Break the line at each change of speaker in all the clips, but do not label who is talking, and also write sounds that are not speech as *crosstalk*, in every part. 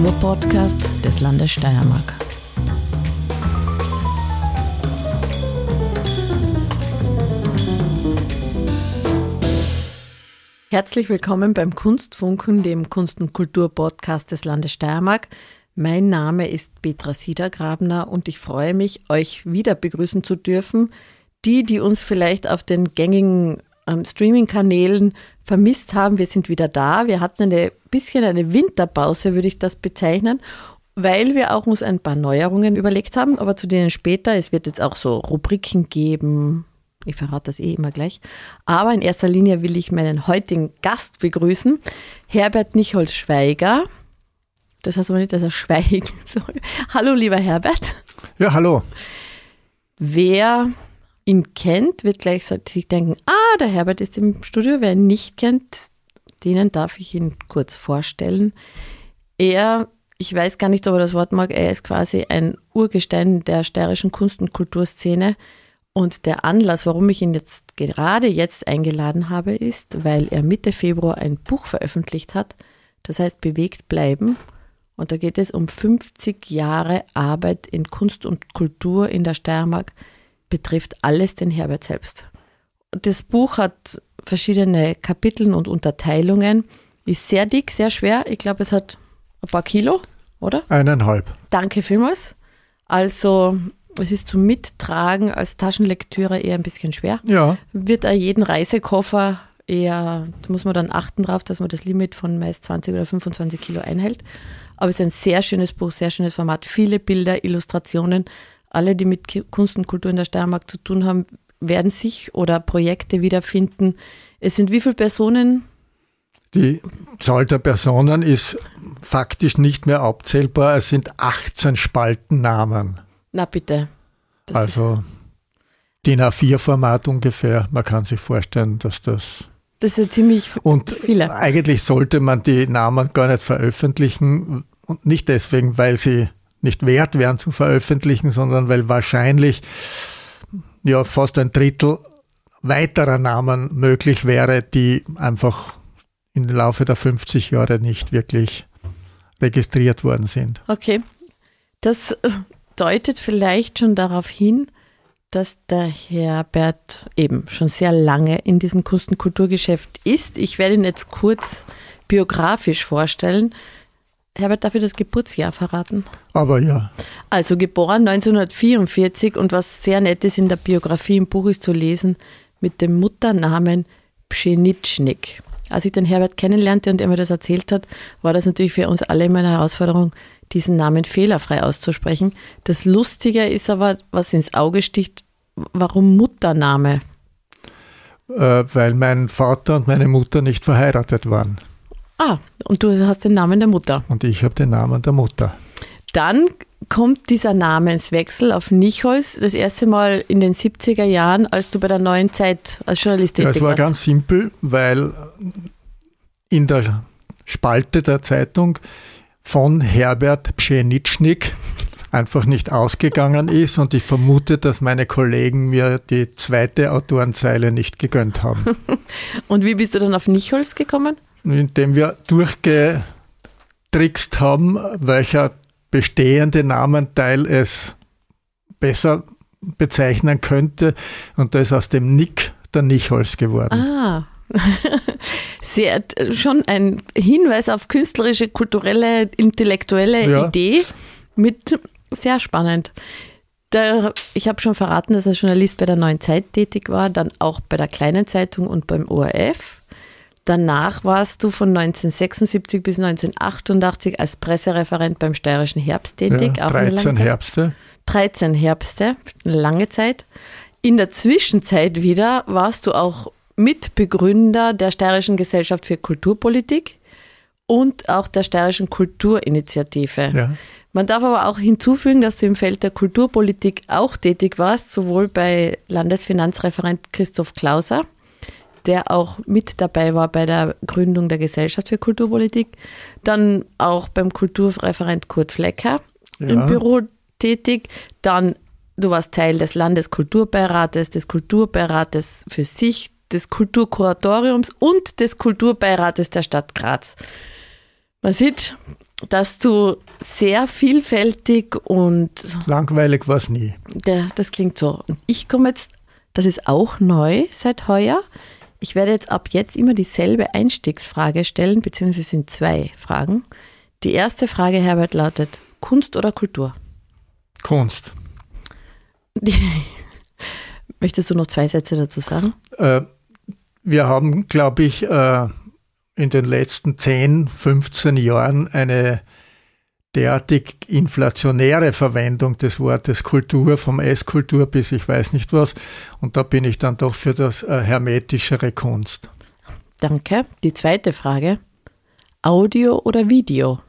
Kulturpodcast des Landes Steiermark. Herzlich willkommen beim Kunstfunken, dem Kunst- und Kulturpodcast des Landes Steiermark. Mein Name ist Petra Siedergrabner und ich freue mich, euch wieder begrüßen zu dürfen. Die, die uns vielleicht auf den gängigen ähm, Streaming-Kanälen vermisst haben, wir sind wieder da. Wir hatten ein bisschen eine Winterpause, würde ich das bezeichnen, weil wir auch uns ein paar Neuerungen überlegt haben, aber zu denen später. Es wird jetzt auch so Rubriken geben. Ich verrate das eh immer gleich. Aber in erster Linie will ich meinen heutigen Gast begrüßen, Herbert Nicholz-Schweiger. Das heißt aber nicht, dass er *laughs* schweigen soll. Hallo, lieber Herbert.
Ja, hallo.
Wer ihn kennt, wird gleich sich denken, ah, der Herbert ist im Studio. Wer ihn nicht kennt, denen darf ich ihn kurz vorstellen. Er, ich weiß gar nicht, ob er das Wort mag, er ist quasi ein Urgestein der steirischen Kunst- und Kulturszene. Und der Anlass, warum ich ihn jetzt gerade jetzt eingeladen habe, ist, weil er Mitte Februar ein Buch veröffentlicht hat, das heißt Bewegt bleiben. Und da geht es um 50 Jahre Arbeit in Kunst und Kultur in der Steiermark, betrifft alles den Herbert selbst. Das Buch hat verschiedene Kapitel und Unterteilungen, ist sehr dick, sehr schwer. Ich glaube, es hat ein paar Kilo, oder?
Eineinhalb.
Danke vielmals. Also es ist zum Mittragen als Taschenlektüre eher ein bisschen schwer.
Ja.
Wird auch jeden Reisekoffer eher, da muss man dann achten drauf, dass man das Limit von meist 20 oder 25 Kilo einhält. Aber es ist ein sehr schönes Buch, sehr schönes Format, viele Bilder, Illustrationen. Alle, die mit Kunst und Kultur in der Steiermark zu tun haben, werden sich oder Projekte wiederfinden. Es sind wie viele Personen?
Die Zahl der Personen ist faktisch nicht mehr abzählbar. Es sind 18 Spaltennamen.
Na bitte.
Das also DIN A4-Format ungefähr. Man kann sich vorstellen, dass das.
Das ist ja ziemlich
und
viele.
Eigentlich sollte man die Namen gar nicht veröffentlichen. Und nicht deswegen, weil sie nicht wert wären zu veröffentlichen, sondern weil wahrscheinlich ja fast ein Drittel weiterer Namen möglich wäre, die einfach im Laufe der 50 Jahre nicht wirklich registriert worden sind.
Okay. Das äh, deutet vielleicht schon darauf hin, dass der Herbert eben schon sehr lange in diesem Kunst- und Kulturgeschäft ist. Ich werde ihn jetzt kurz biografisch vorstellen. Herbert, darf ich das Geburtsjahr verraten?
Aber ja.
Also geboren 1944 und was sehr nett ist in der Biografie im Buch ist zu lesen mit dem Mutternamen Pschenitschnik. Als ich den Herbert kennenlernte und er mir das erzählt hat, war das natürlich für uns alle immer eine Herausforderung, diesen Namen fehlerfrei auszusprechen. Das Lustige ist aber, was ins Auge sticht, warum Muttername?
Äh, weil mein Vater und meine Mutter nicht verheiratet waren.
Ah, und du hast den Namen der Mutter.
Und ich habe den Namen der Mutter.
Dann kommt dieser Namenswechsel auf Nichols das erste Mal in den 70er Jahren, als du bei der neuen Zeit als Journalist tätig
warst. Ja, es war
warst.
ganz simpel, weil in der Spalte der Zeitung von Herbert Pschenitschnik *laughs* einfach nicht ausgegangen ist und ich vermute, dass meine Kollegen mir die zweite Autorenzeile nicht gegönnt haben. *laughs*
und wie bist du dann auf Nichols gekommen?
Indem wir durchgetrickst haben, welcher bestehende Namenteil es besser bezeichnen könnte. Und da ist aus dem Nick der Nichols geworden.
Ah. *laughs* Sehr, schon ein Hinweis auf künstlerische, kulturelle, intellektuelle ja. Idee mit sehr spannend. Der, ich habe schon verraten, dass er Journalist bei der Neuen Zeit tätig war, dann auch bei der Kleinen Zeitung und beim ORF. Danach warst du von 1976 bis 1988 als Pressereferent beim Steirischen Herbst tätig.
Ja, 13 Herbste.
13 Herbste, eine lange Zeit. In der Zwischenzeit wieder warst du auch Mitbegründer der Steirischen Gesellschaft für Kulturpolitik und auch der Steirischen Kulturinitiative. Ja. Man darf aber auch hinzufügen, dass du im Feld der Kulturpolitik auch tätig warst, sowohl bei Landesfinanzreferent Christoph Klauser der auch mit dabei war bei der Gründung der Gesellschaft für Kulturpolitik, dann auch beim Kulturreferent Kurt Flecker ja. im Büro tätig, dann du warst Teil des Landeskulturbeirates, des Kulturbeirates für sich, des Kulturkuratoriums und des Kulturbeirates der Stadt Graz. Man sieht, dass du sehr vielfältig und
langweilig war es nie.
Der, das klingt so. Und ich komme jetzt, das ist auch neu seit heuer. Ich werde jetzt ab jetzt immer dieselbe Einstiegsfrage stellen, beziehungsweise sind zwei Fragen. Die erste Frage, Herbert, lautet: Kunst oder Kultur?
Kunst.
Die, *laughs* möchtest du noch zwei Sätze dazu sagen?
Äh, wir haben, glaube ich, äh, in den letzten 10, 15 Jahren eine derartig inflationäre Verwendung des Wortes Kultur, vom Esskultur bis ich weiß nicht was. Und da bin ich dann doch für das äh, hermetischere Kunst.
Danke. Die zweite Frage. Audio oder Video?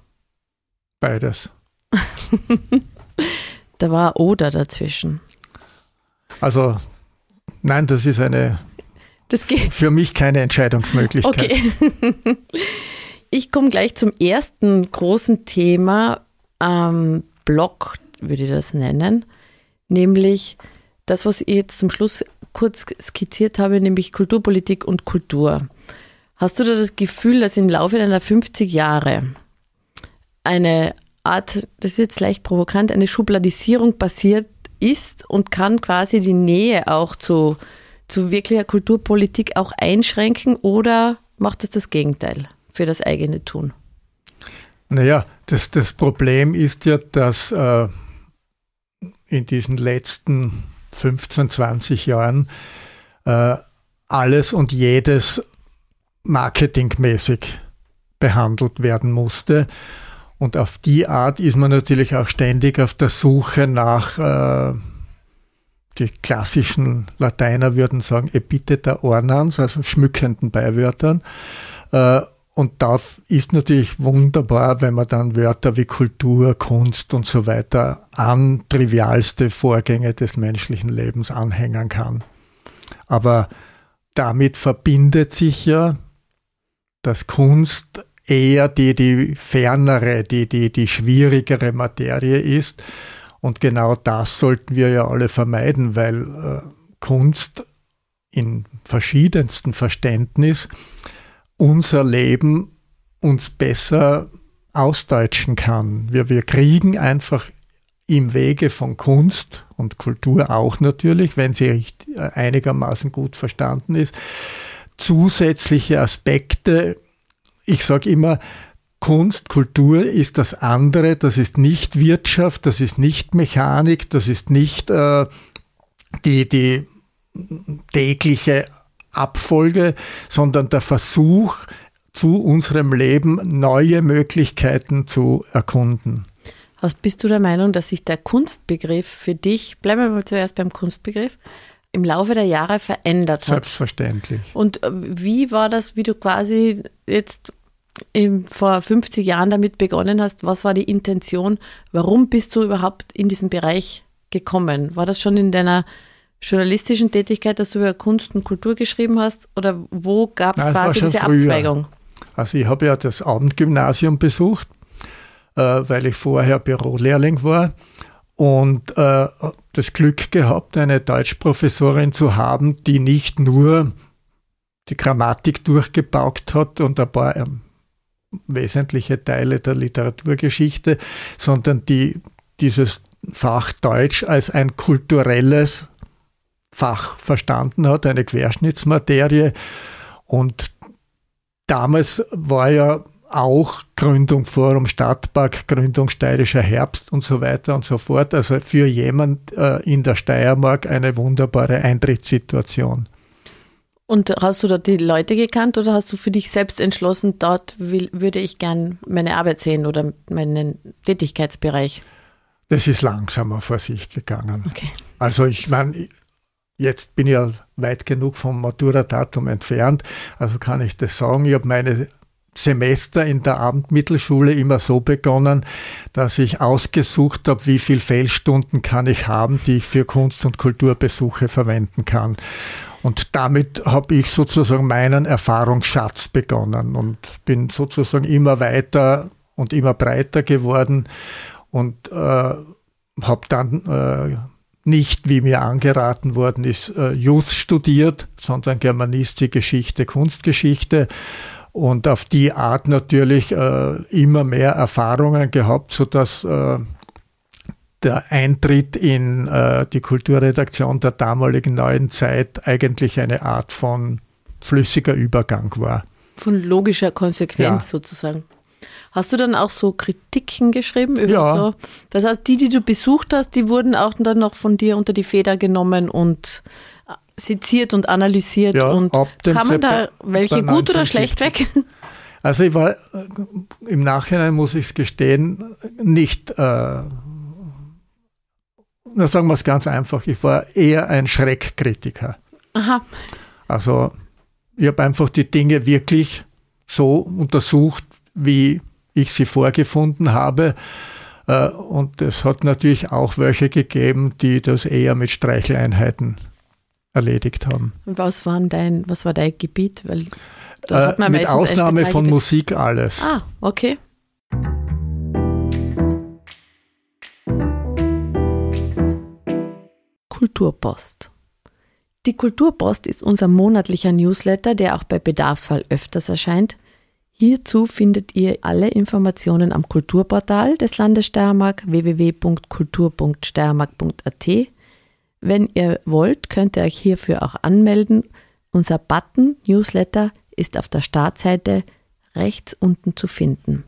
Beides. *laughs*
da war oder dazwischen.
Also, nein, das ist eine
das geht.
für mich keine Entscheidungsmöglichkeit.
Okay. *laughs* Ich komme gleich zum ersten großen Thema am Blog, würde ich das nennen, nämlich das, was ich jetzt zum Schluss kurz skizziert habe, nämlich Kulturpolitik und Kultur. Hast du da das Gefühl, dass im Laufe deiner 50 Jahre eine Art, das wird jetzt leicht provokant, eine Schubladisierung passiert ist und kann quasi die Nähe auch zu, zu wirklicher Kulturpolitik auch einschränken oder macht es das Gegenteil? Für das eigene Tun?
Naja, das, das Problem ist ja, dass äh, in diesen letzten 15, 20 Jahren äh, alles und jedes marketingmäßig behandelt werden musste. Und auf die Art ist man natürlich auch ständig auf der Suche nach, äh, die klassischen Lateiner würden sagen, epitheta ornans, also schmückenden Beiwörtern. Äh, und da ist natürlich wunderbar, wenn man dann Wörter wie Kultur, Kunst und so weiter an trivialste Vorgänge des menschlichen Lebens anhängen kann. Aber damit verbindet sich ja, dass Kunst eher die, die fernere, die, die, die schwierigere Materie ist. Und genau das sollten wir ja alle vermeiden, weil äh, Kunst in verschiedensten Verständnis unser Leben uns besser ausdeutschen kann. Wir, wir kriegen einfach im Wege von Kunst und Kultur auch natürlich, wenn sie äh, einigermaßen gut verstanden ist, zusätzliche Aspekte. Ich sage immer, Kunst, Kultur ist das andere, das ist nicht Wirtschaft, das ist nicht Mechanik, das ist nicht äh, die, die tägliche Abfolge, sondern der Versuch, zu unserem Leben neue Möglichkeiten zu erkunden.
Bist du der Meinung, dass sich der Kunstbegriff für dich, bleiben wir mal zuerst beim Kunstbegriff, im Laufe der Jahre verändert hat?
Selbstverständlich.
Und äh, wie war das, wie du quasi jetzt im, vor 50 Jahren damit begonnen hast? Was war die Intention? Warum bist du überhaupt in diesen Bereich gekommen? War das schon in deiner journalistischen Tätigkeit, dass du über Kunst und Kultur geschrieben hast? Oder wo gab es quasi diese früher. Abzweigung?
Also ich habe ja das Abendgymnasium besucht, äh, weil ich vorher Bürolehrling war und äh, das Glück gehabt, eine Deutschprofessorin zu haben, die nicht nur die Grammatik durchgebaugt hat und ein paar ähm, wesentliche Teile der Literaturgeschichte, sondern die dieses Fach Deutsch als ein kulturelles Fach verstanden hat, eine Querschnittsmaterie. Und damals war ja auch Gründung Forum Stadtpark, Gründung Steirischer Herbst und so weiter und so fort. Also für jemand äh, in der Steiermark eine wunderbare Eintrittssituation.
Und hast du dort die Leute gekannt oder hast du für dich selbst entschlossen, dort will, würde ich gern meine Arbeit sehen oder meinen Tätigkeitsbereich?
Das ist langsamer vor sich gegangen.
Okay.
Also ich meine, Jetzt bin ich ja weit genug vom Matura-Datum entfernt, also kann ich das sagen. Ich habe meine Semester in der Abendmittelschule immer so begonnen, dass ich ausgesucht habe, wie viele Fehlstunden kann ich haben, die ich für Kunst- und Kulturbesuche verwenden kann. Und damit habe ich sozusagen meinen Erfahrungsschatz begonnen und bin sozusagen immer weiter und immer breiter geworden und äh, habe dann äh, nicht, wie mir angeraten worden ist, äh, Jus studiert, sondern Germanistik, Geschichte, Kunstgeschichte und auf die Art natürlich äh, immer mehr Erfahrungen gehabt, sodass äh, der Eintritt in äh, die Kulturredaktion der damaligen neuen Zeit eigentlich eine Art von flüssiger Übergang war.
Von logischer Konsequenz ja. sozusagen. Hast du dann auch so Kritiken geschrieben über ja. so? Das heißt, die, die du besucht hast, die wurden auch dann noch von dir unter die Feder genommen und äh, seziert und analysiert.
Ja,
und kann man da welche gut oder schlecht weg?
Also ich war äh, im Nachhinein, muss ich es gestehen, nicht, äh, na sagen wir es ganz einfach, ich war eher ein Schreckkritiker.
Aha.
Also ich habe einfach die Dinge wirklich so untersucht, wie ich sie vorgefunden habe. Äh, und es hat natürlich auch welche gegeben, die das eher mit Streicheleinheiten erledigt haben.
Was, waren dein, was war dein Gebiet? Weil
äh, mit Ausnahme von Musik alles.
Ah, okay. Kulturpost. Die Kulturpost ist unser monatlicher Newsletter, der auch bei Bedarfsfall öfters erscheint. Hierzu findet ihr alle Informationen am Kulturportal des Landes Steiermark www.kultur.steiermark.at. Wenn ihr wollt, könnt ihr euch hierfür auch anmelden. Unser Button Newsletter ist auf der Startseite rechts unten zu finden.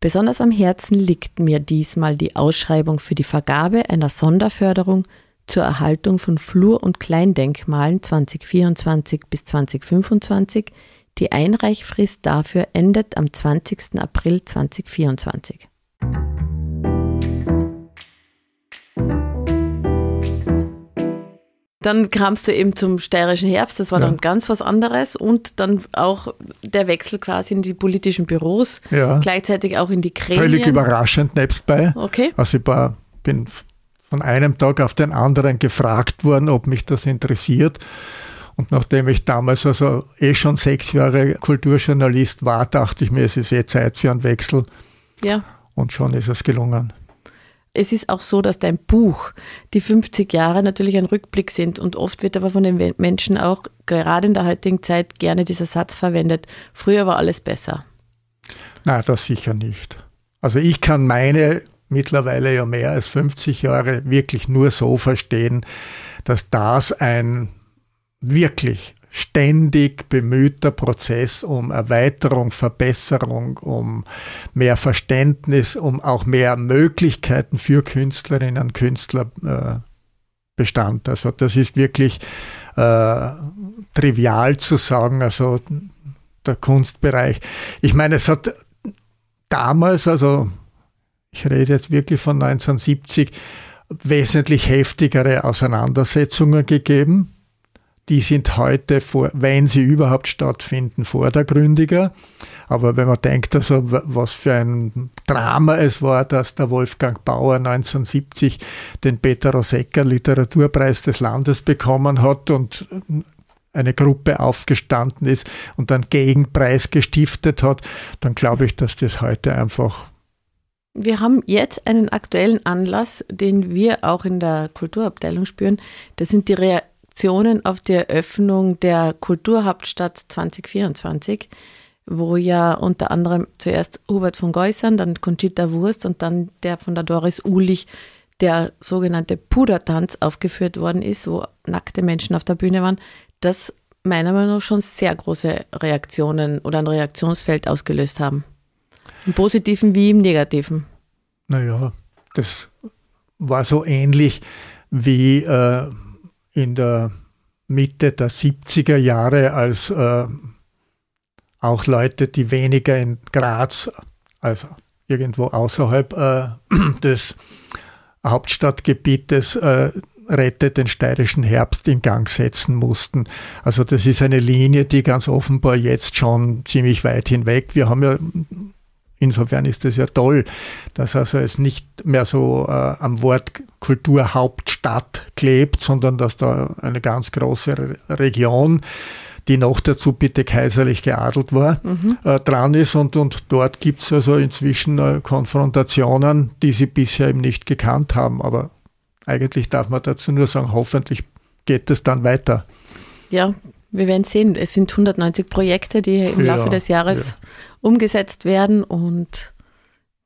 Besonders am Herzen liegt mir diesmal die Ausschreibung für die Vergabe einer Sonderförderung zur Erhaltung von Flur- und Kleindenkmalen 2024 bis 2025 die Einreichfrist dafür endet am 20. April 2024. Dann kamst du eben zum steirischen Herbst, das war ja. dann ganz was anderes und dann auch der Wechsel quasi in die politischen Büros, ja. gleichzeitig auch in die Gremien.
Völlig überraschend nebstbei.
Okay.
Also ich war, bin von einem Tag auf den anderen gefragt worden, ob mich das interessiert. Und nachdem ich damals also eh schon sechs Jahre Kulturjournalist war, dachte ich mir, es ist eh Zeit für einen Wechsel.
Ja.
Und schon ist es gelungen.
Es ist auch so, dass dein Buch die 50 Jahre natürlich ein Rückblick sind und oft wird aber von den Menschen auch gerade in der heutigen Zeit gerne dieser Satz verwendet, früher war alles besser.
Nein, das sicher nicht. Also ich kann meine mittlerweile ja mehr als 50 Jahre wirklich nur so verstehen, dass das ein wirklich ständig bemühter Prozess um Erweiterung, Verbesserung, um mehr Verständnis, um auch mehr Möglichkeiten für Künstlerinnen und Künstler äh, bestand. Also das ist wirklich äh, trivial zu sagen, also der Kunstbereich. Ich meine, es hat damals, also ich rede jetzt wirklich von 1970, wesentlich heftigere Auseinandersetzungen gegeben die sind heute, vor, wenn sie überhaupt stattfinden, vordergründiger. Aber wenn man denkt, also, was für ein Drama es war, dass der Wolfgang Bauer 1970 den Peter Rosecker Literaturpreis des Landes bekommen hat und eine Gruppe aufgestanden ist und einen Gegenpreis gestiftet hat, dann glaube ich, dass das heute einfach
wir haben jetzt einen aktuellen Anlass, den wir auch in der Kulturabteilung spüren. Das sind die Re Reaktionen auf die Eröffnung der Kulturhauptstadt 2024, wo ja unter anderem zuerst Hubert von Geusern, dann Conchita Wurst und dann der von der Doris Ulich der sogenannte Pudertanz aufgeführt worden ist, wo nackte Menschen auf der Bühne waren, das meiner Meinung nach schon sehr große Reaktionen oder ein Reaktionsfeld ausgelöst haben. Im positiven wie im negativen.
Naja, das war so ähnlich wie äh, in der Mitte der 70er Jahre, als äh, auch Leute, die weniger in Graz, also irgendwo außerhalb äh, *clears throat* des Hauptstadtgebietes, äh, Rette den steirischen Herbst in Gang setzen mussten. Also das ist eine Linie, die ganz offenbar jetzt schon ziemlich weit hinweg. Wir haben ja Insofern ist es ja toll, dass also es nicht mehr so äh, am Wort Kulturhauptstadt klebt, sondern dass da eine ganz große Region, die noch dazu bitte kaiserlich geadelt war, mhm. äh, dran ist. Und, und dort gibt es also inzwischen äh, Konfrontationen, die sie bisher eben nicht gekannt haben. Aber eigentlich darf man dazu nur sagen, hoffentlich geht es dann weiter.
Ja, wir werden sehen. Es sind 190 Projekte, die im ja, Laufe des Jahres ja. Umgesetzt werden und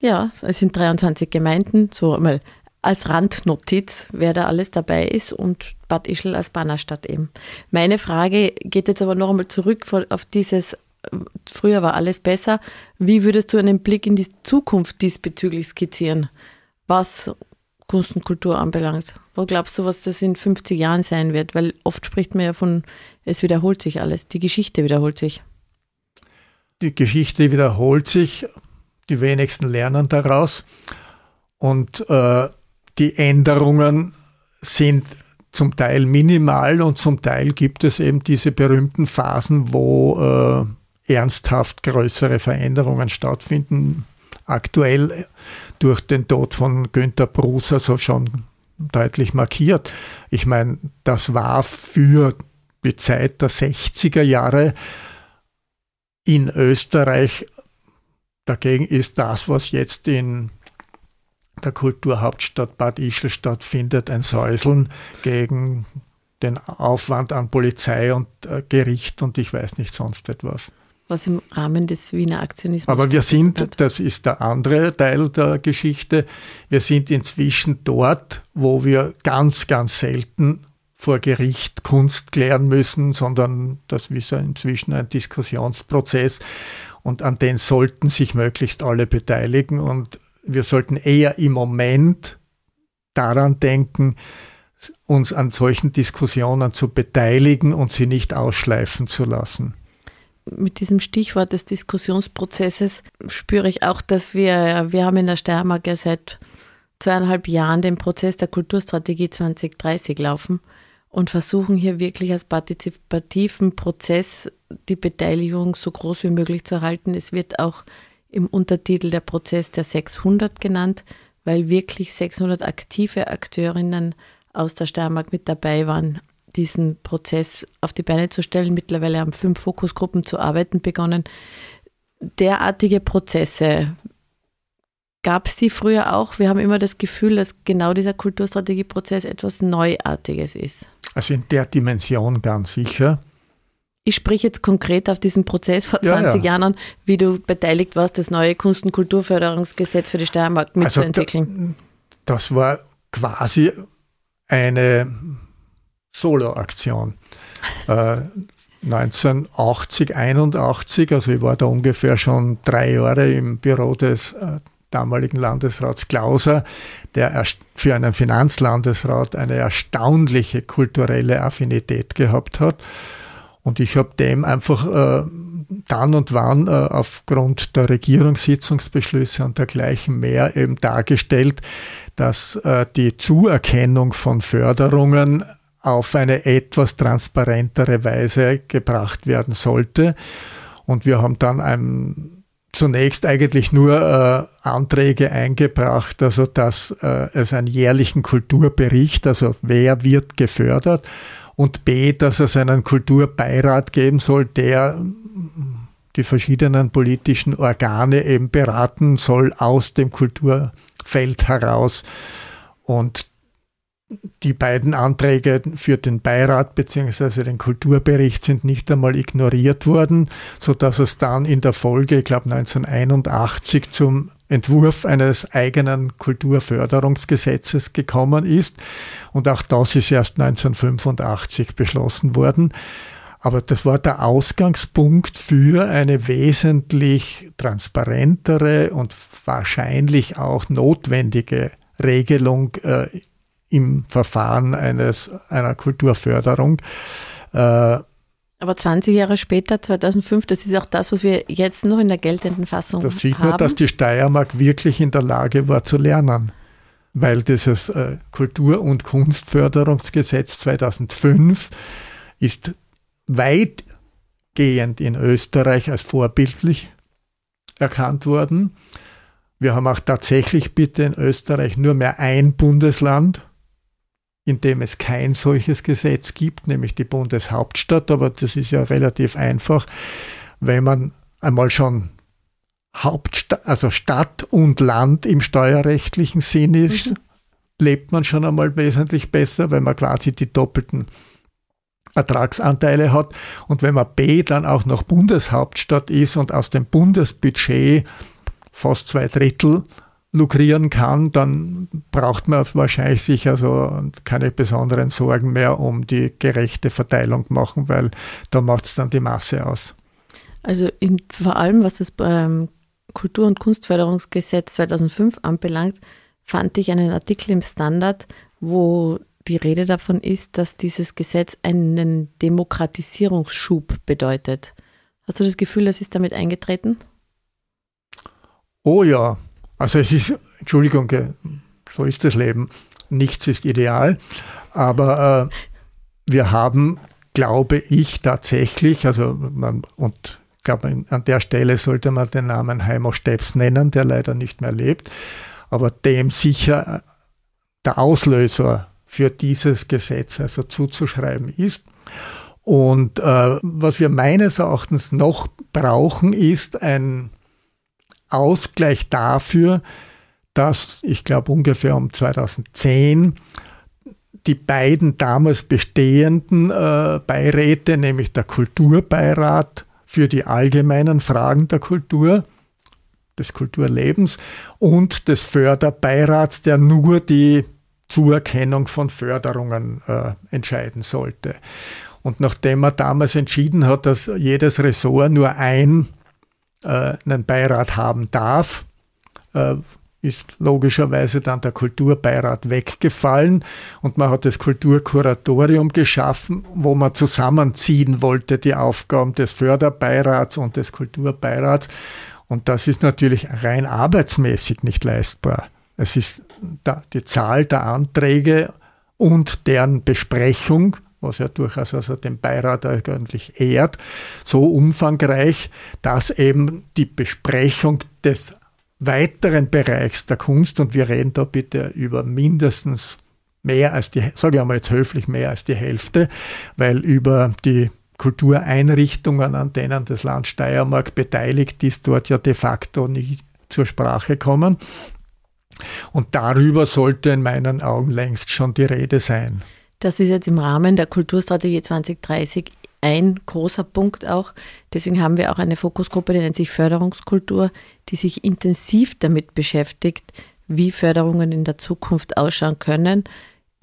ja, es sind 23 Gemeinden, so einmal als Randnotiz, wer da alles dabei ist und Bad Ischl als Bannerstadt eben. Meine Frage geht jetzt aber noch einmal zurück auf dieses, früher war alles besser. Wie würdest du einen Blick in die Zukunft diesbezüglich skizzieren, was Kunst und Kultur anbelangt? Wo glaubst du, was das in 50 Jahren sein wird? Weil oft spricht man ja von, es wiederholt sich alles, die Geschichte wiederholt sich.
Die Geschichte wiederholt sich, die wenigsten lernen daraus. Und äh, die Änderungen sind zum Teil minimal und zum Teil gibt es eben diese berühmten Phasen, wo äh, ernsthaft größere Veränderungen stattfinden. Aktuell durch den Tod von Günter Brusser so schon deutlich markiert. Ich meine, das war für die Zeit der 60er Jahre in Österreich. Dagegen ist das, was jetzt in der Kulturhauptstadt Bad Ischl stattfindet, ein Säuseln gegen den Aufwand an Polizei und äh, Gericht und ich weiß nicht sonst etwas
was im Rahmen des Wiener Aktionismus.
Aber wir sind, hat. das ist der andere Teil der Geschichte, wir sind inzwischen dort, wo wir ganz, ganz selten vor Gericht Kunst klären müssen, sondern das ist inzwischen ein Diskussionsprozess. Und an den sollten sich möglichst alle beteiligen. Und wir sollten eher im Moment daran denken, uns an solchen Diskussionen zu beteiligen und sie nicht ausschleifen zu lassen.
Mit diesem Stichwort des Diskussionsprozesses spüre ich auch, dass wir, wir haben in der Steiermark ja seit zweieinhalb Jahren den Prozess der Kulturstrategie 2030 laufen und versuchen hier wirklich als partizipativen Prozess die Beteiligung so groß wie möglich zu erhalten. Es wird auch im Untertitel der Prozess der 600 genannt, weil wirklich 600 aktive Akteurinnen aus der Steiermark mit dabei waren diesen Prozess auf die Beine zu stellen. Mittlerweile haben fünf Fokusgruppen zu arbeiten begonnen. Derartige Prozesse, gab es die früher auch? Wir haben immer das Gefühl, dass genau dieser Kulturstrategieprozess etwas Neuartiges ist.
Also in der Dimension ganz sicher.
Ich spreche jetzt konkret auf diesen Prozess vor 20 ja, ja. Jahren an, wie du beteiligt warst, das neue Kunst- und Kulturförderungsgesetz für die Steiermark mitzuentwickeln. Also
da, das war quasi eine Solo-Aktion. Äh, 1980, 81, also ich war da ungefähr schon drei Jahre im Büro des äh, damaligen Landesrats Klauser, der für einen Finanzlandesrat eine erstaunliche kulturelle Affinität gehabt hat. Und ich habe dem einfach äh, dann und wann äh, aufgrund der Regierungssitzungsbeschlüsse und dergleichen mehr eben dargestellt, dass äh, die Zuerkennung von Förderungen auf eine etwas transparentere Weise gebracht werden sollte. Und wir haben dann ein, zunächst eigentlich nur äh, Anträge eingebracht, also dass äh, es einen jährlichen Kulturbericht, also wer wird gefördert, und b, dass es einen Kulturbeirat geben soll, der die verschiedenen politischen Organe eben beraten soll aus dem Kulturfeld heraus. Und die beiden Anträge für den Beirat bzw. den Kulturbericht sind nicht einmal ignoriert worden, sodass es dann in der Folge, ich glaube 1981, zum Entwurf eines eigenen Kulturförderungsgesetzes gekommen ist. Und auch das ist erst 1985 beschlossen worden. Aber das war der Ausgangspunkt für eine wesentlich transparentere und wahrscheinlich auch notwendige Regelung äh, im Verfahren eines, einer Kulturförderung.
Äh, aber 20 Jahre später, 2005, das ist auch das, was wir jetzt noch in der geltenden Fassung haben.
Da sieht man, dass die Steiermark wirklich in der Lage war zu lernen. Weil dieses äh, Kultur- und Kunstförderungsgesetz 2005 ist weitgehend in Österreich als vorbildlich erkannt worden. Wir haben auch tatsächlich bitte in Österreich nur mehr ein Bundesland, in dem es kein solches Gesetz gibt, nämlich die Bundeshauptstadt. Aber das ist ja relativ einfach, wenn man einmal schon Hauptstadt, also Stadt und Land im steuerrechtlichen Sinn ist, mhm. lebt man schon einmal wesentlich besser, weil man quasi die doppelten Ertragsanteile hat. Und wenn man B dann auch noch Bundeshauptstadt ist und aus dem Bundesbudget fast zwei Drittel lukrieren kann, dann braucht man wahrscheinlich sich also keine besonderen Sorgen mehr um die gerechte Verteilung machen, weil da macht es dann die Masse aus.
Also in, vor allem, was das ähm, Kultur- und Kunstförderungsgesetz 2005 anbelangt, fand ich einen Artikel im Standard, wo die Rede davon ist, dass dieses Gesetz einen Demokratisierungsschub bedeutet. Hast du das Gefühl, das ist damit eingetreten?
Oh ja, also es ist, Entschuldigung, so ist das Leben. Nichts ist ideal, aber äh, wir haben, glaube ich, tatsächlich, also man, und ich glaube, an der Stelle sollte man den Namen Heimo Steps nennen, der leider nicht mehr lebt, aber dem sicher der Auslöser für dieses Gesetz also zuzuschreiben ist. Und äh, was wir meines Erachtens noch brauchen, ist ein Ausgleich dafür, dass ich glaube ungefähr um 2010 die beiden damals bestehenden äh, Beiräte, nämlich der Kulturbeirat für die allgemeinen Fragen der Kultur, des Kulturlebens und des Förderbeirats, der nur die Zuerkennung von Förderungen äh, entscheiden sollte. Und nachdem man damals entschieden hat, dass jedes Ressort nur ein äh, einen Beirat haben darf, äh, ist logischerweise dann der Kulturbeirat weggefallen und man hat das Kulturkuratorium geschaffen, wo man zusammenziehen wollte die Aufgaben des Förderbeirats und des Kulturbeirats. Und das ist natürlich rein arbeitsmäßig nicht leistbar. Es ist die Zahl der Anträge und deren Besprechung was ja durchaus also den Beirat eigentlich ehrt, so umfangreich, dass eben die Besprechung des weiteren Bereichs der Kunst, und wir reden da bitte über mindestens mehr als die, sage ich einmal jetzt höflich, mehr als die Hälfte, weil über die Kultureinrichtungen, an denen das Land Steiermark beteiligt ist, dort ja de facto nie zur Sprache kommen. Und darüber sollte in meinen Augen längst schon die Rede sein.
Das ist jetzt im Rahmen der Kulturstrategie 2030 ein großer Punkt auch. Deswegen haben wir auch eine Fokusgruppe, die nennt sich Förderungskultur, die sich intensiv damit beschäftigt, wie Förderungen in der Zukunft ausschauen können.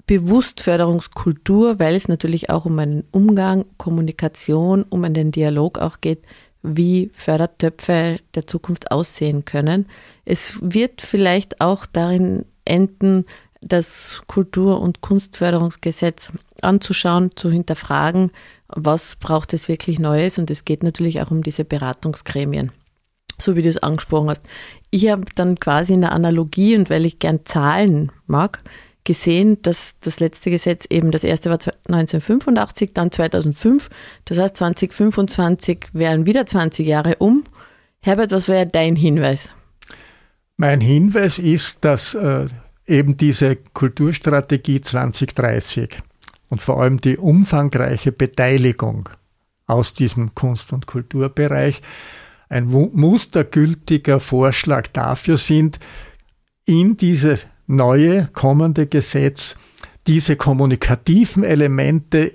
Bewusst Förderungskultur, weil es natürlich auch um einen Umgang, Kommunikation, um einen Dialog auch geht, wie Fördertöpfe der Zukunft aussehen können. Es wird vielleicht auch darin enden, das Kultur- und Kunstförderungsgesetz anzuschauen, zu hinterfragen, was braucht es wirklich Neues. Und es geht natürlich auch um diese Beratungsgremien, so wie du es angesprochen hast. Ich habe dann quasi in der Analogie und weil ich gern Zahlen mag, gesehen, dass das letzte Gesetz eben, das erste war 1985, dann 2005. Das heißt, 2025 wären wieder 20 Jahre um. Herbert, was wäre dein Hinweis?
Mein Hinweis ist, dass äh, eben diese Kulturstrategie 2030 und vor allem die umfangreiche Beteiligung aus diesem Kunst- und Kulturbereich ein mustergültiger Vorschlag dafür sind, in dieses neue kommende Gesetz diese kommunikativen Elemente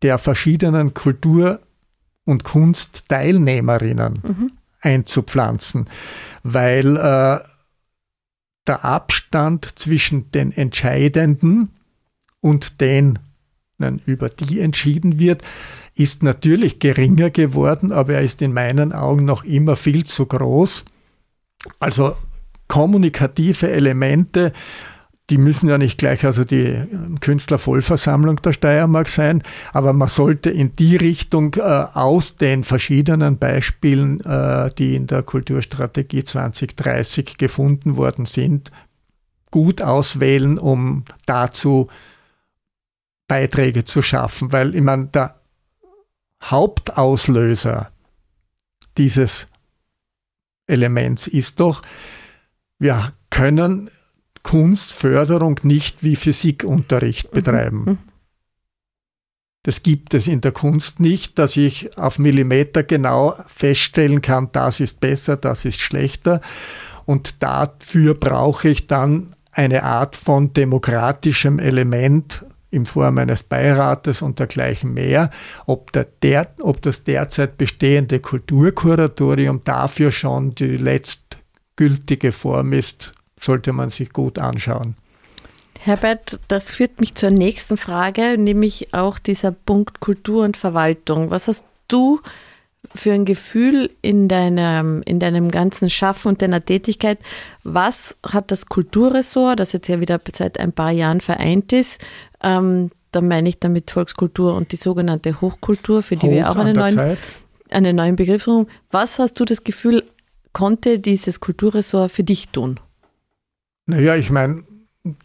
der verschiedenen Kultur- und Kunstteilnehmerinnen mhm. einzupflanzen, weil äh, der Abstand zwischen den Entscheidenden und denen, über die entschieden wird, ist natürlich geringer geworden, aber er ist in meinen Augen noch immer viel zu groß. Also kommunikative Elemente die müssen ja nicht gleich also die Künstlervollversammlung der Steiermark sein, aber man sollte in die Richtung äh, aus den verschiedenen Beispielen, äh, die in der Kulturstrategie 2030 gefunden worden sind, gut auswählen, um dazu Beiträge zu schaffen, weil ich meine, der Hauptauslöser dieses Elements ist doch, wir können Kunstförderung nicht wie Physikunterricht mhm. betreiben. Mhm. Das gibt es in der Kunst nicht, dass ich auf Millimeter genau feststellen kann, das ist besser, das ist schlechter. Und dafür brauche ich dann eine Art von demokratischem Element in Form eines Beirates und dergleichen mehr. Ob, der, der, ob das derzeit bestehende Kulturkuratorium dafür schon die letztgültige Form ist, sollte man sich gut anschauen.
Herbert, das führt mich zur nächsten Frage, nämlich auch dieser Punkt Kultur und Verwaltung. Was hast du für ein Gefühl in deinem, in deinem ganzen Schaffen und deiner Tätigkeit? Was hat das Kulturressort, das jetzt ja wieder seit ein paar Jahren vereint ist, ähm, da meine ich damit Volkskultur und die sogenannte Hochkultur, für die Hoch wir auch einen neuen, einen neuen Begriff haben. Was hast du das Gefühl, konnte dieses Kulturressort für dich tun?
Naja, ich meine,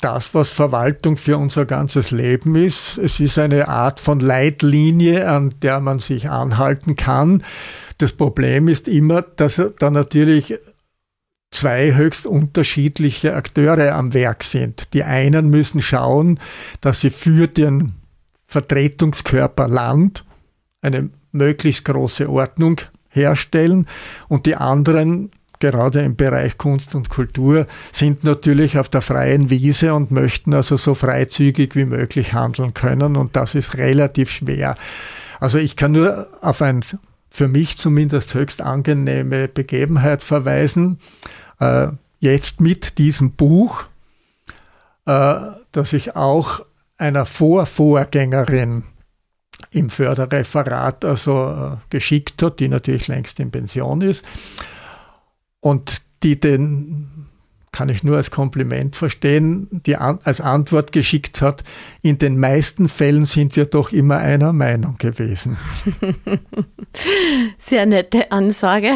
das, was Verwaltung für unser ganzes Leben ist. Es ist eine Art von Leitlinie, an der man sich anhalten kann. Das Problem ist immer, dass da natürlich zwei höchst unterschiedliche Akteure am Werk sind. Die einen müssen schauen, dass sie für den Vertretungskörper Land eine möglichst große Ordnung herstellen und die anderen gerade im Bereich Kunst und Kultur, sind natürlich auf der freien Wiese und möchten also so freizügig wie möglich handeln können. Und das ist relativ schwer. Also ich kann nur auf ein für mich zumindest höchst angenehme Begebenheit verweisen. Äh, jetzt mit diesem Buch, äh, das ich auch einer Vorvorgängerin im Förderreferat also äh, geschickt hat, die natürlich längst in Pension ist und die den, kann ich nur als Kompliment verstehen, die an, als Antwort geschickt hat, in den meisten Fällen sind wir doch immer einer Meinung gewesen. *laughs*
Sehr nette Ansage.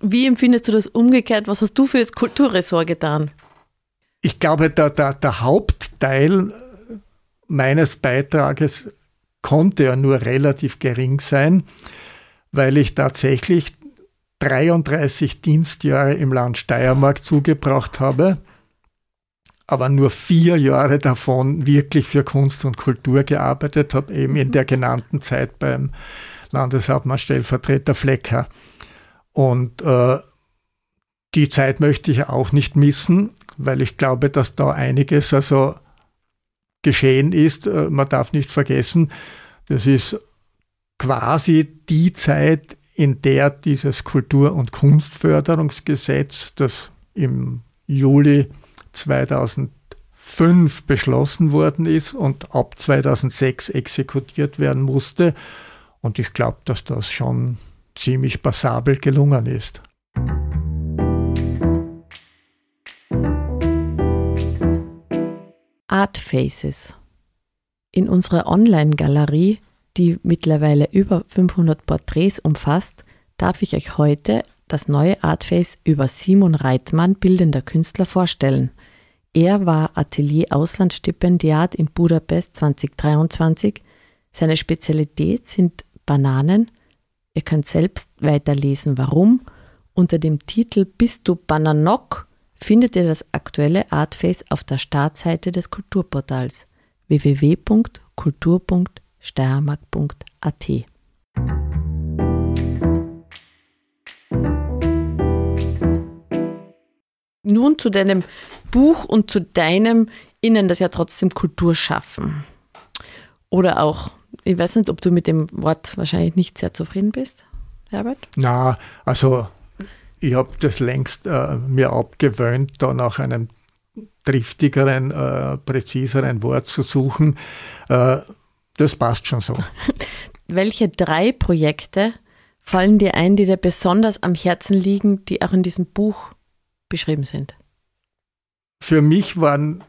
Wie empfindest du das umgekehrt? Was hast du für das Kulturressort getan?
Ich glaube, der, der, der Hauptteil meines Beitrages konnte ja nur relativ gering sein, weil ich tatsächlich 33 Dienstjahre im Land Steiermark zugebracht habe, aber nur vier Jahre davon wirklich für Kunst und Kultur gearbeitet habe, eben in der genannten Zeit beim Landeshauptmann Stellvertreter Flecker. Und äh, die Zeit möchte ich auch nicht missen, weil ich glaube, dass da einiges also geschehen ist. Äh, man darf nicht vergessen, das ist quasi die Zeit, in der dieses Kultur- und Kunstförderungsgesetz, das im Juli 2005 beschlossen worden ist und ab 2006 exekutiert werden musste. Und ich glaube, dass das schon ziemlich passabel gelungen ist.
Art Faces. In unserer Online-Galerie die mittlerweile über 500 Porträts umfasst, darf ich euch heute das neue Artface über Simon Reitmann, bildender Künstler, vorstellen. Er war Atelier-Auslandsstipendiat in Budapest 2023. Seine Spezialität sind Bananen. Ihr könnt selbst weiterlesen, warum. Unter dem Titel Bist du Bananok findet ihr das aktuelle Artface auf der Startseite des Kulturportals www.kultur.de steiermark.at. Nun zu deinem Buch und zu deinem Innen, das ja trotzdem Kultur schaffen. Oder auch, ich weiß nicht, ob du mit dem Wort wahrscheinlich nicht sehr zufrieden bist, Herbert?
Na, also ich habe das längst äh, mir abgewöhnt, da nach einem triftigeren, äh, präziseren Wort zu suchen. Äh, das passt schon so. *laughs*
Welche drei Projekte fallen dir ein, die dir besonders am Herzen liegen, die auch in diesem Buch beschrieben sind?
Für mich waren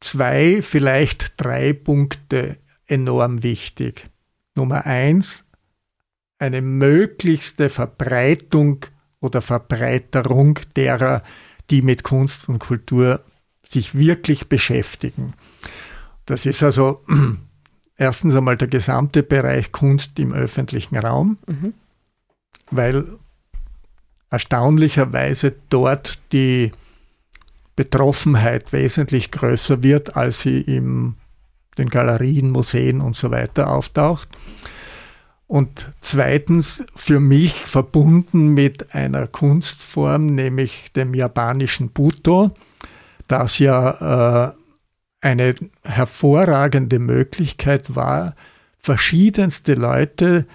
zwei, vielleicht drei Punkte enorm wichtig. Nummer eins, eine möglichste Verbreitung oder Verbreiterung derer, die mit Kunst und Kultur sich wirklich beschäftigen. Das ist also erstens einmal der gesamte Bereich Kunst im öffentlichen Raum, mhm. weil erstaunlicherweise dort die Betroffenheit wesentlich größer wird, als sie in den Galerien, Museen und so weiter auftaucht. Und zweitens für mich verbunden mit einer Kunstform, nämlich dem japanischen Buto, das ja äh, eine hervorragende Möglichkeit war, verschiedenste Leute,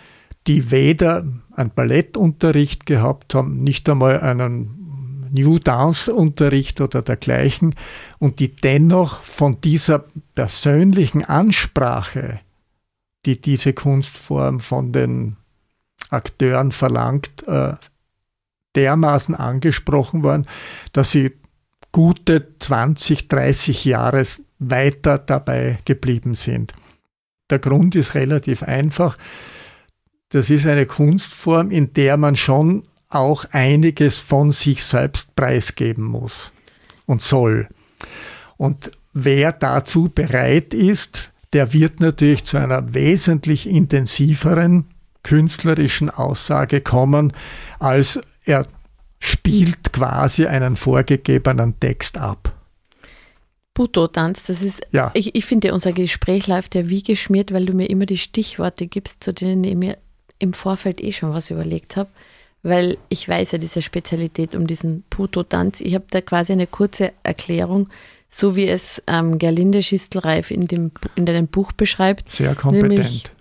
die weder einen Ballettunterricht gehabt haben, nicht einmal einen New Dance-Unterricht oder dergleichen, und die dennoch von dieser persönlichen Ansprache, die diese Kunstform von den Akteuren verlangt, äh, dermaßen angesprochen waren, dass sie gute 20, 30 Jahre weiter dabei geblieben sind. Der Grund ist relativ einfach. Das ist eine Kunstform, in der man schon auch einiges von sich selbst preisgeben muss und soll. Und wer dazu bereit ist, der wird natürlich zu einer wesentlich intensiveren künstlerischen Aussage kommen, als er spielt quasi einen vorgegebenen Text ab.
Buto-Tanz, das ist, ja. ich, ich finde, unser Gespräch läuft ja wie geschmiert, weil du mir immer die Stichworte gibst, zu denen ich mir im Vorfeld eh schon was überlegt habe, weil ich weiß ja diese Spezialität um diesen Buto-Tanz. Ich habe da quasi eine kurze Erklärung, so wie es ähm, Gerlinde Schistelreif in, dem, in deinem Buch beschreibt.
Sehr kompetent.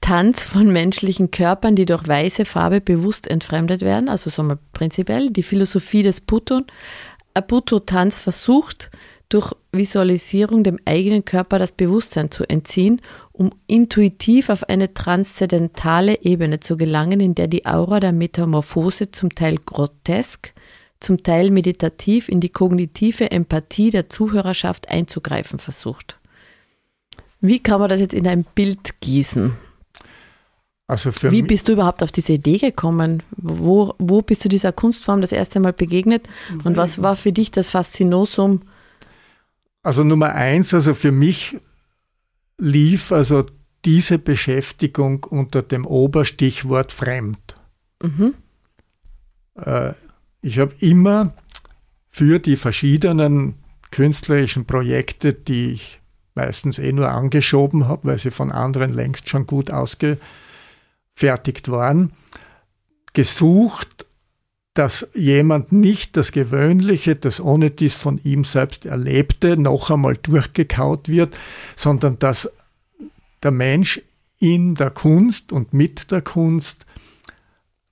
Tanz von menschlichen Körpern, die durch weiße Farbe bewusst entfremdet werden, also so mal prinzipiell die Philosophie des Bhutto. Ein Bhutto-Tanz versucht, durch Visualisierung dem eigenen Körper das Bewusstsein zu entziehen, um intuitiv auf eine transzendentale Ebene zu gelangen, in der die Aura der Metamorphose zum Teil grotesk, zum Teil meditativ in die kognitive Empathie der Zuhörerschaft einzugreifen versucht. Wie kann man das jetzt in ein Bild gießen? Also Wie bist du überhaupt auf diese Idee gekommen? Wo, wo bist du dieser Kunstform das erste Mal begegnet? Und was war für dich das Faszinosum?
Also Nummer eins, also für mich lief also diese Beschäftigung unter dem Oberstichwort fremd. Mhm. Äh, ich habe immer für die verschiedenen künstlerischen Projekte, die ich meistens eh nur angeschoben habe, weil sie von anderen längst schon gut ausge fertigt waren, gesucht, dass jemand nicht das Gewöhnliche, das ohne dies von ihm selbst Erlebte, noch einmal durchgekaut wird, sondern dass der Mensch in der Kunst und mit der Kunst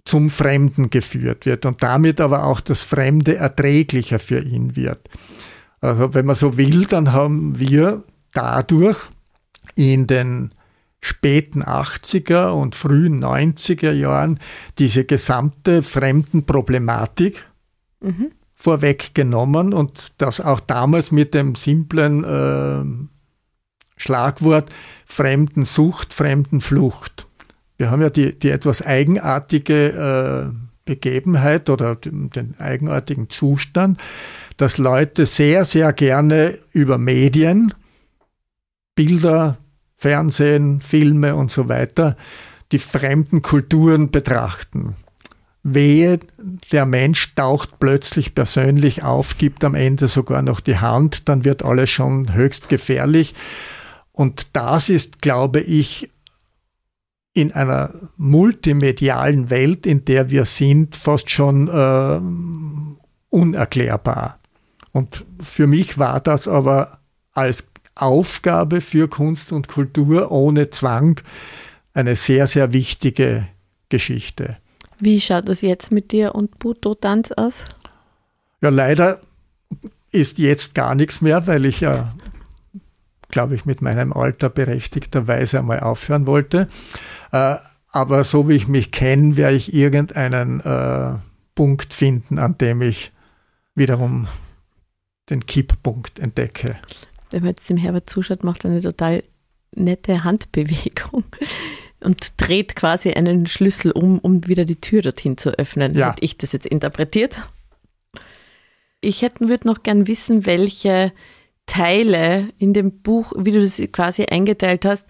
zum Fremden geführt wird und damit aber auch das Fremde erträglicher für ihn wird. Also wenn man so will, dann haben wir dadurch in den späten 80er und frühen 90er Jahren diese gesamte Fremdenproblematik mhm. vorweggenommen und das auch damals mit dem simplen äh, Schlagwort Fremdensucht, Fremdenflucht. Wir haben ja die, die etwas eigenartige äh, Begebenheit oder den eigenartigen Zustand, dass Leute sehr, sehr gerne über Medien Bilder, Fernsehen, Filme und so weiter, die fremden Kulturen betrachten. Wehe, der Mensch taucht plötzlich persönlich auf, gibt am Ende sogar noch die Hand, dann wird alles schon höchst gefährlich. Und das ist, glaube ich, in einer multimedialen Welt, in der wir sind, fast schon äh, unerklärbar. Und für mich war das aber als Aufgabe für Kunst und Kultur ohne Zwang eine sehr, sehr wichtige Geschichte.
Wie schaut das jetzt mit dir und Buto Tanz aus?
Ja, leider ist jetzt gar nichts mehr, weil ich ja, glaube ich, mit meinem Alter berechtigterweise einmal aufhören wollte. Äh, aber so wie ich mich kenne, werde ich irgendeinen äh, Punkt finden, an dem ich wiederum den Kipppunkt entdecke
wenn man jetzt dem Herbert zuschaut, macht er eine total nette Handbewegung *laughs* und dreht quasi einen Schlüssel um, um wieder die Tür dorthin zu öffnen. Ja. Hätte ich das jetzt interpretiert. Ich hätte, würde noch gern wissen, welche Teile in dem Buch, wie du das quasi eingeteilt hast,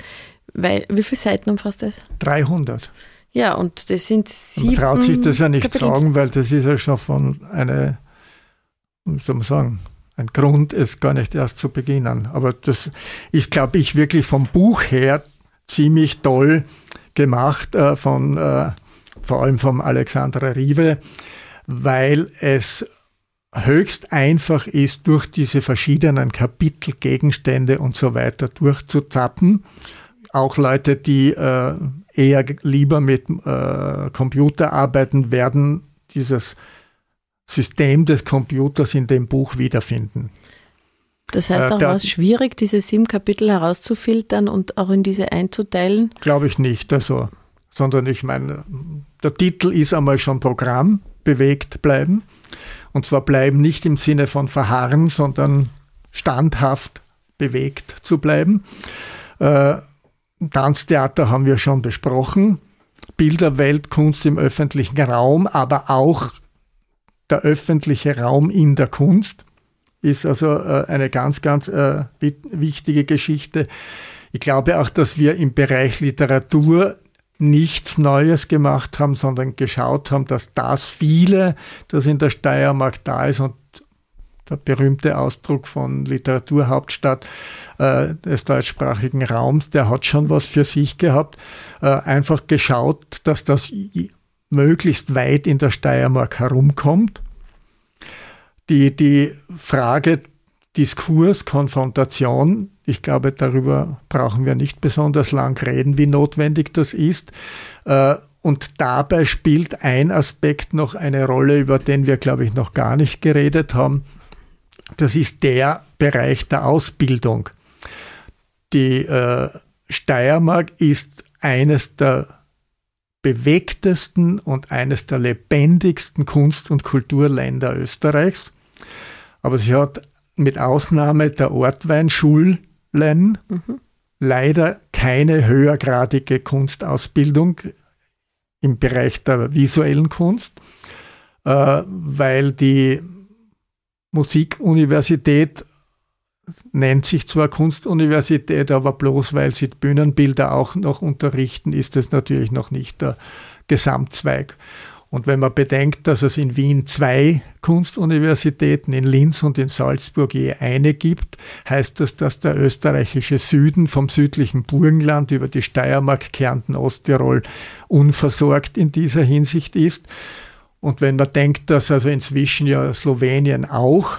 weil, wie viele Seiten umfasst das?
300.
Ja, und das sind sieben.
Man traut sich das ja nicht Kapitel. sagen, weil das ist ja schon von einer, wie soll man sagen, ein Grund, es gar nicht erst zu beginnen. Aber das ist, glaube ich, wirklich vom Buch her ziemlich toll gemacht, äh, von, äh, vor allem vom Alexandra Rive, weil es höchst einfach ist, durch diese verschiedenen Kapitel, Gegenstände und so weiter durchzuzappen. Auch Leute, die äh, eher lieber mit äh, Computer arbeiten, werden dieses System des Computers in dem Buch wiederfinden.
Das heißt, auch äh, war es schwierig, diese sieben Kapitel herauszufiltern und auch in diese einzuteilen?
Glaube ich nicht. Also, sondern ich meine, der Titel ist einmal schon Programm, bewegt bleiben. Und zwar bleiben nicht im Sinne von verharren, sondern standhaft bewegt zu bleiben. Äh, Tanztheater haben wir schon besprochen. Bilderwelt, Kunst im öffentlichen Raum, aber auch der öffentliche Raum in der Kunst ist also äh, eine ganz, ganz äh, wichtige Geschichte. Ich glaube auch, dass wir im Bereich Literatur nichts Neues gemacht haben, sondern geschaut haben, dass das viele, das in der Steiermark da ist und der berühmte Ausdruck von Literaturhauptstadt äh, des deutschsprachigen Raums, der hat schon was für sich gehabt. Äh, einfach geschaut, dass das möglichst weit in der Steiermark herumkommt. Die, die Frage Diskurs, Konfrontation, ich glaube, darüber brauchen wir nicht besonders lang reden, wie notwendig das ist. Äh, und dabei spielt ein Aspekt noch eine Rolle, über den wir, glaube ich, noch gar nicht geredet haben. Das ist der Bereich der Ausbildung. Die äh, Steiermark ist eines der bewegtesten und eines der lebendigsten Kunst- und Kulturländer Österreichs. Aber sie hat mit Ausnahme der Ortweinschulen mhm. leider keine höhergradige Kunstausbildung im Bereich der visuellen Kunst, äh, weil die Musikuniversität nennt sich zwar Kunstuniversität, aber bloß weil sie Bühnenbilder auch noch unterrichten, ist es natürlich noch nicht der Gesamtzweig. Und wenn man bedenkt, dass es in Wien zwei Kunstuniversitäten, in Linz und in Salzburg je eine gibt, heißt das, dass der österreichische Süden vom südlichen Burgenland über die Steiermark, Kärnten, Osttirol unversorgt in dieser Hinsicht ist. Und wenn man denkt, dass also inzwischen ja Slowenien auch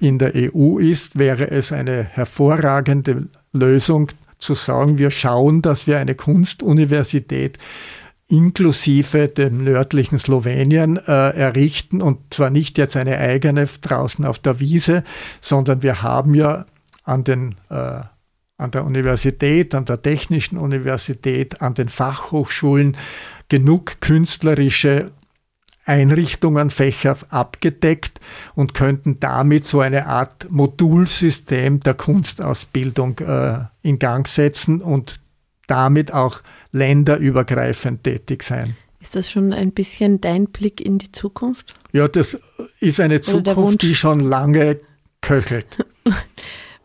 in der EU ist, wäre es eine hervorragende Lösung zu sagen, wir schauen, dass wir eine Kunstuniversität inklusive dem nördlichen Slowenien äh, errichten und zwar nicht jetzt eine eigene draußen auf der Wiese, sondern wir haben ja an den äh, an der Universität, an der Technischen Universität, an den Fachhochschulen genug künstlerische Einrichtungen, Fächer abgedeckt und könnten damit so eine Art Modulsystem der Kunstausbildung äh, in Gang setzen und damit auch länderübergreifend tätig sein.
Ist das schon ein bisschen dein Blick in die Zukunft?
Ja, das ist eine Zukunft, die schon lange köchelt. *laughs*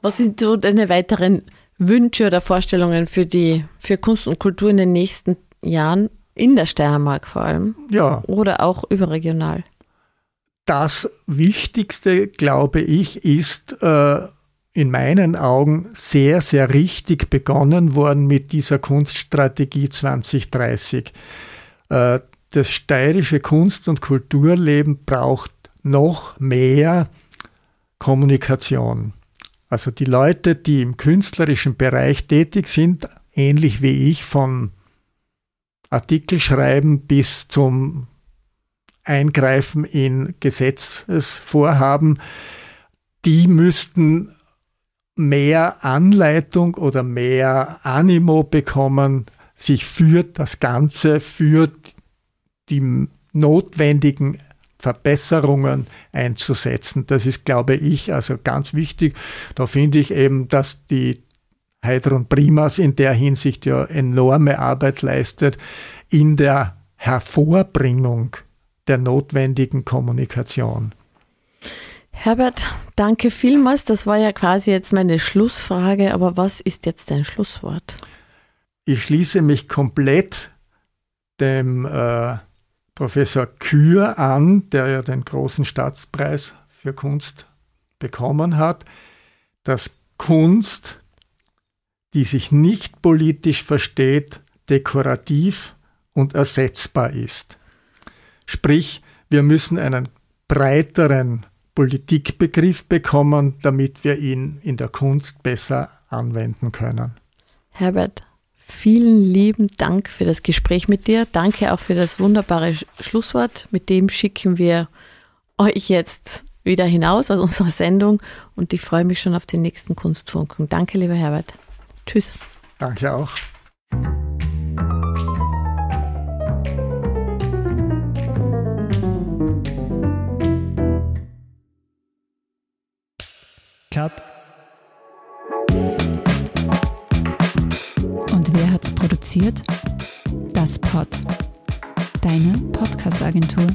Was sind so deine weiteren Wünsche oder Vorstellungen für die für Kunst und Kultur in den nächsten Jahren in der Steiermark vor allem?
Ja.
Oder auch überregional?
Das Wichtigste, glaube ich, ist äh, in meinen Augen sehr, sehr richtig begonnen worden mit dieser Kunststrategie 2030. Äh, das steirische Kunst- und Kulturleben braucht noch mehr Kommunikation. Also die Leute, die im künstlerischen Bereich tätig sind, ähnlich wie ich, von Artikelschreiben bis zum Eingreifen in Gesetzesvorhaben, die müssten mehr Anleitung oder mehr Animo bekommen, sich für das Ganze, für die notwendigen Verbesserungen einzusetzen. Das ist, glaube ich, also ganz wichtig. Da finde ich eben, dass die Heidrun Primas in der Hinsicht ja enorme Arbeit leistet in der Hervorbringung der notwendigen Kommunikation.
Herbert, danke vielmals. Das war ja quasi jetzt meine Schlussfrage, aber was ist jetzt dein Schlusswort?
Ich schließe mich komplett dem äh, Professor Kür an, der ja den großen Staatspreis für Kunst bekommen hat, dass Kunst, die sich nicht politisch versteht, dekorativ und ersetzbar ist. Sprich, wir müssen einen breiteren Politikbegriff bekommen, damit wir ihn in der Kunst besser anwenden können.
Herbert, vielen lieben Dank für das Gespräch mit dir. Danke auch für das wunderbare Schlusswort. Mit dem schicken wir euch jetzt wieder hinaus aus unserer Sendung und ich freue mich schon auf den nächsten Kunstfunken. Danke, lieber Herbert. Tschüss.
Danke auch.
Cut. Und wer hat's produziert? Das Pod. Deine Podcast-Agentur.